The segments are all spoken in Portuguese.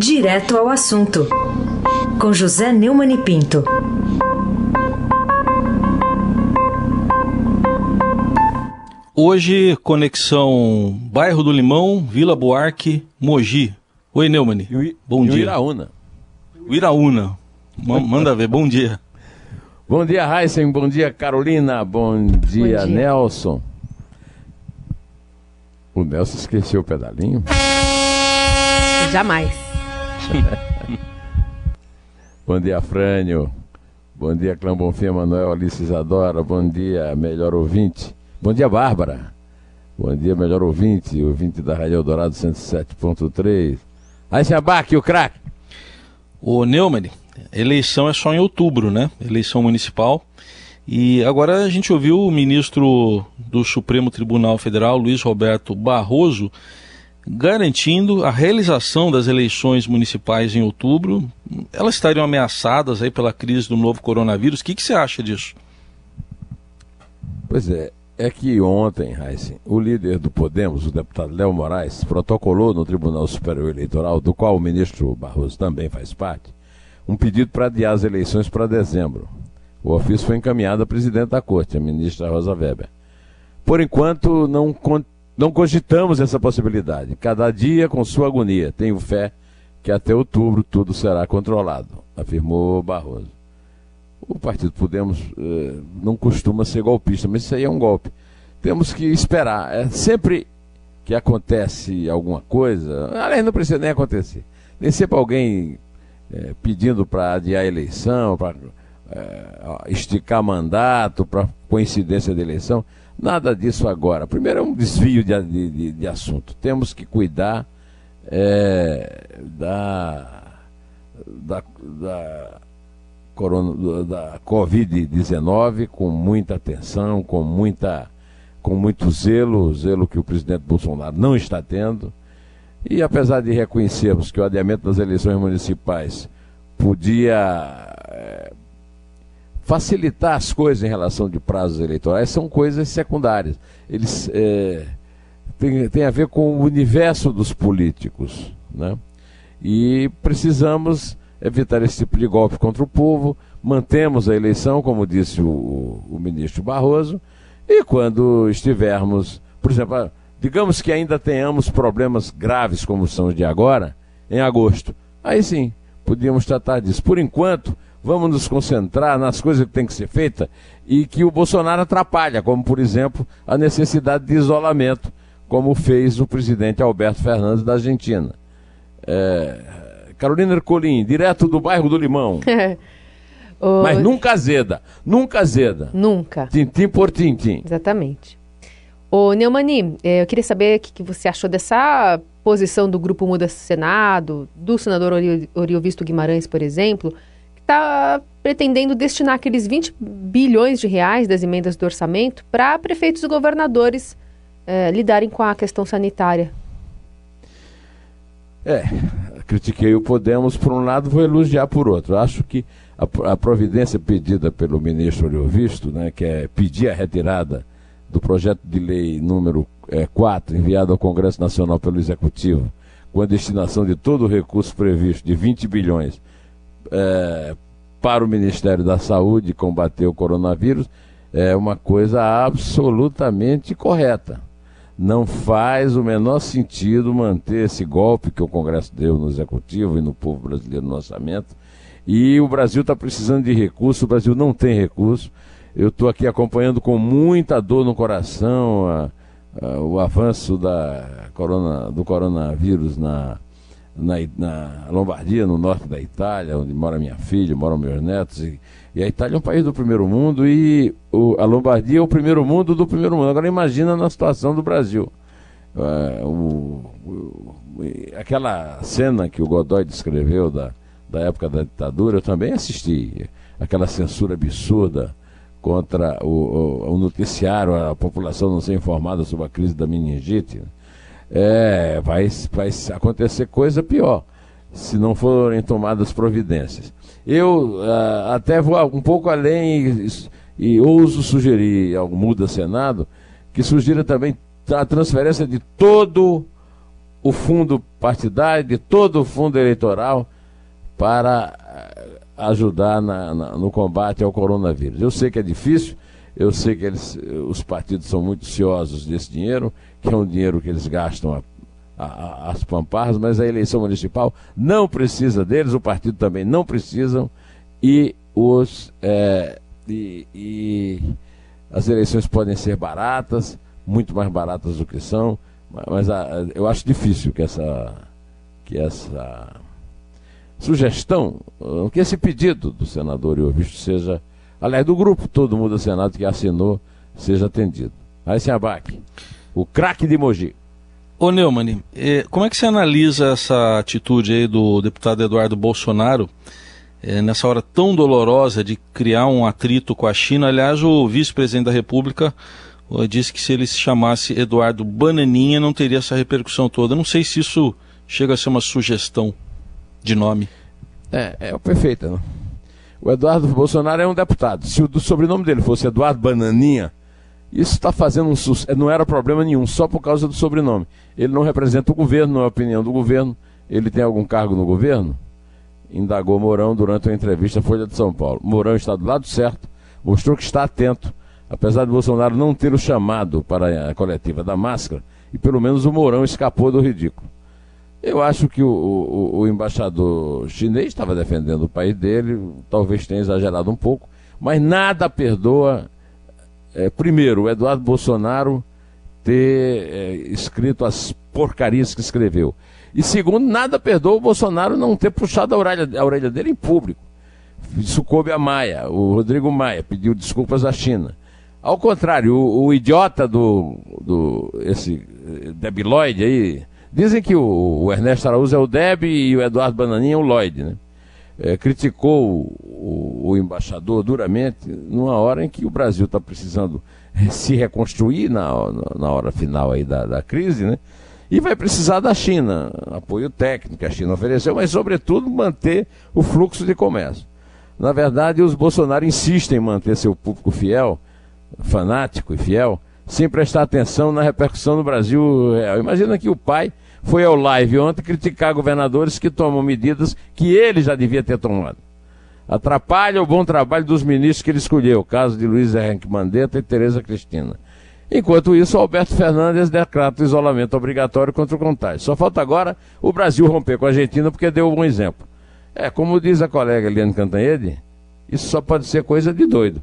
Direto ao assunto, com José Neumann e Pinto. Hoje, conexão Bairro do Limão, Vila Buarque, Mogi. Oi, Neumann. Bom dia. Iraúna. Iraúna. Manda ver, bom dia. Bom dia, Heisen. Bom dia, Carolina. Bom dia, dia. Nelson. O Nelson esqueceu o pedalinho? Jamais. Bom dia, Frânio. Bom dia, Clã Bonfim, Manuel, Alice Isadora. Bom dia, melhor ouvinte. Bom dia, Bárbara. Bom dia, melhor ouvinte, ouvinte da Rádio Eldorado 107.3. Aí, Abac, o craque. Ô, Neumann, eleição é só em outubro, né? Eleição municipal. E agora a gente ouviu o ministro do Supremo Tribunal Federal, Luiz Roberto Barroso, garantindo a realização das eleições municipais em outubro. Elas estariam ameaçadas aí pela crise do novo coronavírus. O que, que você acha disso? Pois é, é que ontem, Heisen, o líder do Podemos, o deputado Léo Moraes, protocolou no Tribunal Superior Eleitoral, do qual o ministro Barroso também faz parte, um pedido para adiar as eleições para dezembro. O ofício foi encaminhado à presidente da corte, a ministra Rosa Weber. Por enquanto, não, não cogitamos essa possibilidade. Cada dia com sua agonia. Tenho fé que até outubro tudo será controlado, afirmou Barroso. O Partido Podemos eh, não costuma ser golpista, mas isso aí é um golpe. Temos que esperar. É sempre que acontece alguma coisa, aliás, não precisa nem acontecer. Nem sempre alguém eh, pedindo para adiar a eleição, para é, esticar mandato para coincidência de eleição. Nada disso agora. Primeiro é um desvio de, de, de assunto. Temos que cuidar é, da, da, da, corona, da Covid-19 com muita atenção, com, muita, com muito zelo, zelo que o presidente Bolsonaro não está tendo. E apesar de reconhecermos que o adiamento das eleições municipais podia é, facilitar as coisas em relação de prazos eleitorais são coisas secundárias. Eles é, têm, a ver com o universo dos políticos. Né? E precisamos evitar esse tipo de golpe contra o povo. Mantemos a eleição, como disse o, o ministro Barroso, e quando estivermos, por exemplo, digamos que ainda tenhamos problemas graves como são os de agora, em agosto, aí sim, podíamos tratar disso. Por enquanto, vamos nos concentrar nas coisas que tem que ser feita e que o Bolsonaro atrapalha, como por exemplo a necessidade de isolamento, como fez o presidente Alberto Fernandes da Argentina. É... Carolina Ercolim, direto do bairro do Limão. o... Mas nunca azeda, nunca azeda. Nunca. Tintim por tintim. Exatamente. Ô Neumani, é, eu queria saber o que você achou dessa posição do Grupo Muda Senado, do senador Oriovisto Guimarães, por exemplo, está pretendendo destinar aqueles 20 bilhões de reais das emendas do orçamento para prefeitos e governadores é, lidarem com a questão sanitária. É, critiquei o Podemos por um lado, vou elogiar por outro. Acho que a, a providência pedida pelo ministro Olhovisto, né, que é pedir a retirada do projeto de lei número é, 4, enviado ao Congresso Nacional pelo Executivo, com a destinação de todo o recurso previsto de 20 bilhões é, para o Ministério da Saúde combater o coronavírus é uma coisa absolutamente correta. Não faz o menor sentido manter esse golpe que o Congresso deu no Executivo e no povo brasileiro no orçamento. E o Brasil está precisando de recurso, o Brasil não tem recurso. Eu estou aqui acompanhando com muita dor no coração a, a, o avanço da corona, do coronavírus na, na, na, Lombardia, no norte da Itália, onde mora minha filha, moram meus netos. E, e a Itália é um país do primeiro mundo e o, a Lombardia é o primeiro mundo do primeiro mundo. Agora imagina na situação do Brasil. Uh, o, o, aquela cena que o Godoy descreveu da, da época da ditadura, eu também assisti. Aquela censura absurda contra o, o, noticiário, a população não ser informada sobre a crise da meningite. É, vai, vai acontecer coisa pior se não forem tomadas providências. Eu uh, até vou um pouco além e, e ouso sugerir ao Muda Senado que sugira também a transferência de todo o fundo partidário, de todo o fundo eleitoral, para eh, ajudar na, na, no combate ao coronavírus. Eu sei que é difícil, eu sei que eles, os partidos são muito ciosos desse dinheiro, que é um dinheiro que eles gastam a, a, as pamparras, mas a eleição municipal não precisa deles, o partido também não precisam, e, os, é, e, e as eleições podem ser baratas, muito mais baratas do que são, mas a, eu acho difícil que essa, que essa sugestão, que esse pedido do senador Iovisto seja, aliás, do grupo todo mundo do Senado que assinou, seja atendido. Aí se abaque. O craque de Mogi. Ô Neumann, eh, como é que você analisa essa atitude aí do deputado Eduardo Bolsonaro eh, nessa hora tão dolorosa de criar um atrito com a China? Aliás, o vice-presidente da República disse que se ele se chamasse Eduardo Bananinha não teria essa repercussão toda. Não sei se isso chega a ser uma sugestão de nome. É, é perfeito. Né? O Eduardo Bolsonaro é um deputado. Se o sobrenome dele fosse Eduardo Bananinha, isso está fazendo um sucesso. Não era problema nenhum, só por causa do sobrenome. Ele não representa o governo, não é a opinião do governo. Ele tem algum cargo no governo? Indagou Mourão durante uma entrevista à Folha de São Paulo. Mourão está do lado certo, mostrou que está atento, apesar de Bolsonaro não ter o chamado para a coletiva da máscara, e pelo menos o Mourão escapou do ridículo. Eu acho que o, o, o embaixador chinês estava defendendo o país dele, talvez tenha exagerado um pouco, mas nada perdoa, é, primeiro, o Eduardo Bolsonaro ter é, escrito as porcarias que escreveu. E segundo, nada perdoa o Bolsonaro não ter puxado a orelha, a orelha dele em público. Isso coube a Maia, o Rodrigo Maia pediu desculpas à China. Ao contrário, o, o idiota do, do esse eh, debiloide aí, Dizem que o, o Ernesto Araújo é o Deb e o Eduardo Bananinha é o Lloyd, né? É, criticou o, o, embaixador duramente numa hora em que o Brasil está precisando se reconstruir na, na hora final aí da, da crise, né? E vai precisar da China, apoio técnico, a China ofereceu, mas sobretudo manter o fluxo de comércio. Na verdade, os Bolsonaro insistem em manter seu público fiel, fanático e fiel, sem prestar atenção na repercussão no Brasil real. Imagina que o pai foi ao live ontem criticar governadores que tomam medidas que ele já devia ter tomado. Atrapalha o bom trabalho dos ministros que ele escolheu, caso de Luiz Henrique Mandetta e Tereza Cristina. Enquanto isso, Alberto Fernandes decreta o isolamento obrigatório contra o contágio. Só falta agora o Brasil romper com a Argentina porque deu um bom exemplo. É, como diz a colega Eliane Cantanhede, isso só pode ser coisa de doido.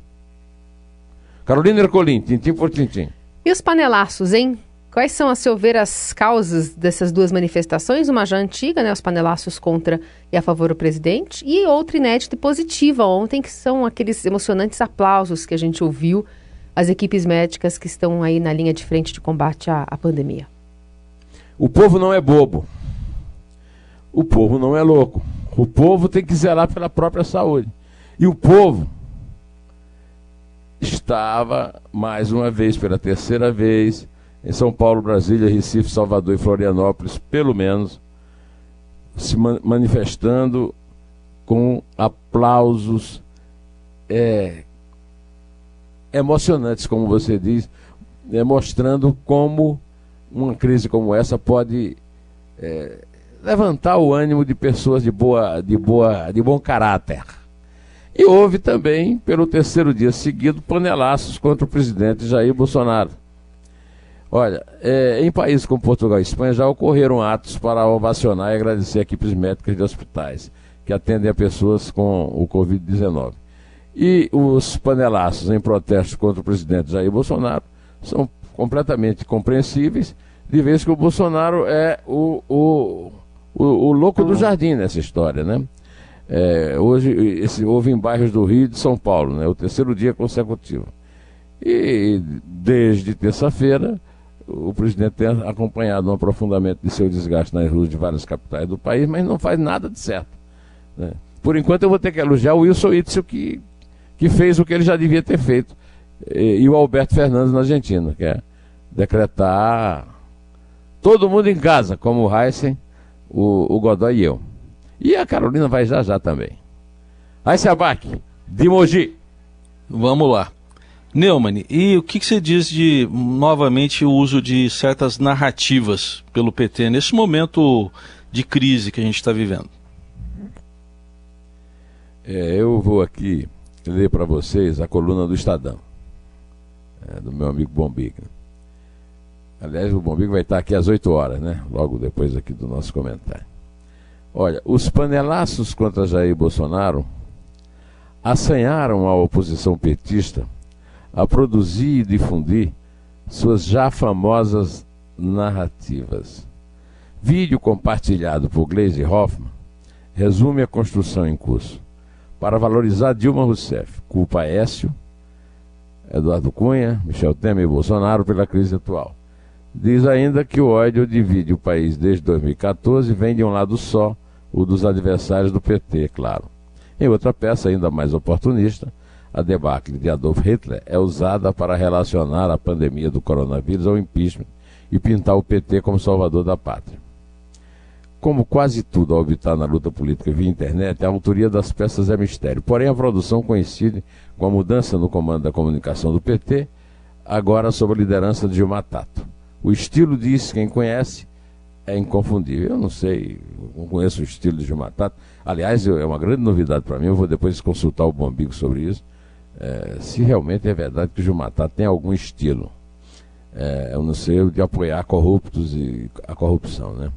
Carolina Ercolim, tintim por tintim. E os panelaços, hein? Quais são, a seu ver, as causas dessas duas manifestações? Uma já antiga, né, os panelaços contra e a favor do presidente, e outra inédita e positiva ontem, que são aqueles emocionantes aplausos que a gente ouviu às equipes médicas que estão aí na linha de frente de combate à, à pandemia. O povo não é bobo. O povo não é louco. O povo tem que zelar pela própria saúde. E o povo estava, mais uma vez, pela terceira vez, em São Paulo, Brasília, Recife, Salvador e Florianópolis, pelo menos, se manifestando com aplausos é, emocionantes, como você diz, é, mostrando como uma crise como essa pode é, levantar o ânimo de pessoas de boa, de boa, de bom caráter. E houve também, pelo terceiro dia seguido, panelaços contra o presidente Jair Bolsonaro. Olha, é, em países como Portugal e Espanha já ocorreram atos para ovacionar e agradecer equipes médicas de hospitais que atendem a pessoas com o Covid-19. E os panelaços em protesto contra o presidente Jair Bolsonaro são completamente compreensíveis, de vez que o Bolsonaro é o, o, o, o louco do jardim nessa história, né? É, hoje esse, houve em bairros do Rio e de São Paulo, né, o terceiro dia consecutivo. E desde terça-feira, o presidente tem acompanhado um aprofundamento de seu desgaste nas ruas de várias capitais do país, mas não faz nada de certo. Né? Por enquanto, eu vou ter que elogiar o Wilson Itzel, que, que fez o que ele já devia ter feito, e, e o Alberto Fernandes na Argentina, que é decretar todo mundo em casa, como o Heisen, o, o Godoy e eu. E a Carolina vai já já também. Aí se abaque, de Mogi. Vamos lá. Neumann, e o que, que, você diz de, novamente, o uso de certas narrativas pelo PT nesse momento de crise que a gente está vivendo? É, eu vou aqui ler para vocês a coluna do Estadão, é, do meu amigo Bombig. Aliás, o Bombig vai estar aqui às 8 horas, né? Logo depois aqui do nosso comentário. Olha, os panelaços contra Jair Bolsonaro assanharam a oposição petista a produzir e difundir suas já famosas narrativas. Vídeo compartilhado por Gleisi Hoffmann resume a construção em curso para valorizar Dilma Rousseff. Culpa Écio, Eduardo Cunha, Michel Temer e Bolsonaro pela crise atual. Diz ainda que o ódio divide o país desde 2014 e vem de um lado só, o dos adversários do PT, claro. Em outra peça ainda mais oportunista, a debacle de Adolf Hitler é usada para relacionar a pandemia do coronavírus ao impeachment e pintar o PT como salvador da pátria. Como quase tudo ao habitar na luta política via internet, a autoria das peças é mistério. Porém, a produção coincide com a mudança no comando da comunicação do PT, agora sob a liderança de Gilmar Tato. O estilo diz quem conhece é inconfundível. Eu não sei, não conheço o estilo de Gilmar Tato. Aliás, é uma grande novidade para mim. Eu vou depois consultar o Bombigo sobre isso. É, se realmente é verdade que o Tato tem algum estilo. É, eu não sei, de apoiar corruptos e a corrupção, né?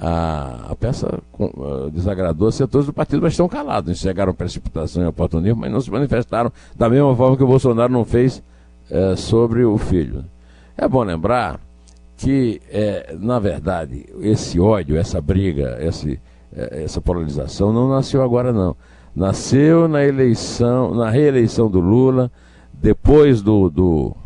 A, a peça uh, desagradou setores do partido, mas estão calados. Enxergaram precipitação e oportunismo, mas não se manifestaram da mesma forma que o Bolsonaro não fez uh, sobre o filho. É bom lembrar que, uh, na verdade, esse ódio, essa briga, esse, essa polarização não nasceu agora, não. Nasceu na eleição, na reeleição do Lula, depois do, do,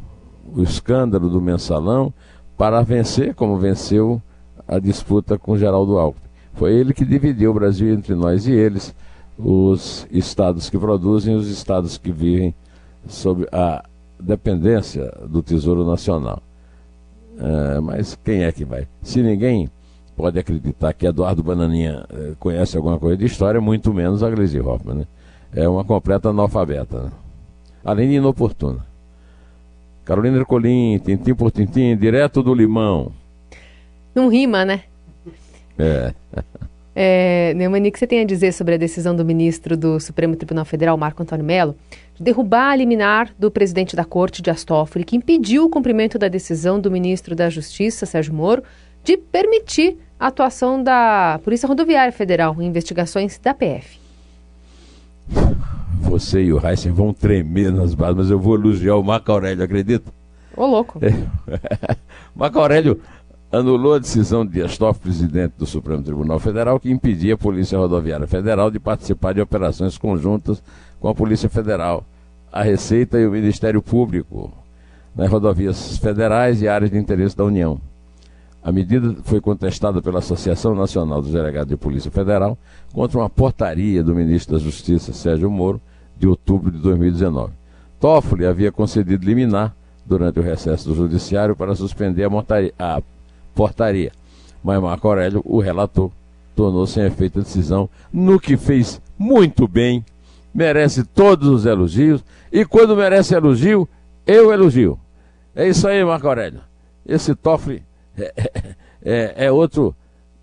escândalo do mensalão, para vencer, como venceu a disputa com Geraldo Alckmin. Foi ele que dividiu o Brasil entre nós e eles, os estados que produzem e os estados que vivem sob a dependência do Tesouro Nacional. É, mas quem é que vai? Se ninguém pode acreditar que Eduardo Bananinha é, conhece alguma coisa de história, muito menos a Gleisi Hoffmann. Né? É uma completa analfabeta. Né? Além de inoportuna. Carolina Ercolim, tintim por tintim, direto do limão. Não rima, né? É. É, Neumani, o que você tem a dizer sobre a decisão do ministro do Supremo Tribunal Federal, Marco Antônio Melo, de derrubar a liminar do presidente da Corte, de Astófoli, que impediu o cumprimento da decisão do ministro da Justiça, Sérgio Moro, de permitir a atuação da Polícia Rodoviária Federal em investigações da PF? Você e o Heisen vão tremer nas bases, mas eu vou elogiar o Marco Aurélio, acredita? Ô, louco. É. Marco Aurélio anulou a decisão de Dias Toffoli, presidente do Supremo Tribunal Federal, que impedia a Polícia Rodoviária Federal de participar de operações conjuntas com a Polícia Federal, a Receita e o Ministério Público nas rodovias federais e áreas de interesse da União. A medida foi contestada pela Associação Nacional dos Delegados de Polícia Federal contra uma portaria do ministro da Justiça, Sérgio Moro, de outubro de 2019. Toffoli havia concedido liminar durante o recesso do Judiciário para suspender a, montaria, a portaria. Mas Marco Aurélio, o relator, tornou sem efeito a decisão, no que fez muito bem, merece todos os elogios, e quando merece elogio, eu elogio. É isso aí, Marco Aurélio. Esse Toffoli é, é, é outro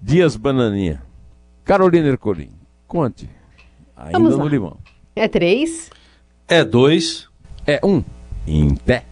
Dias Bananinha. Carolina Ercolim, conte. Ainda no limão. É três? É dois. É um. Em pé.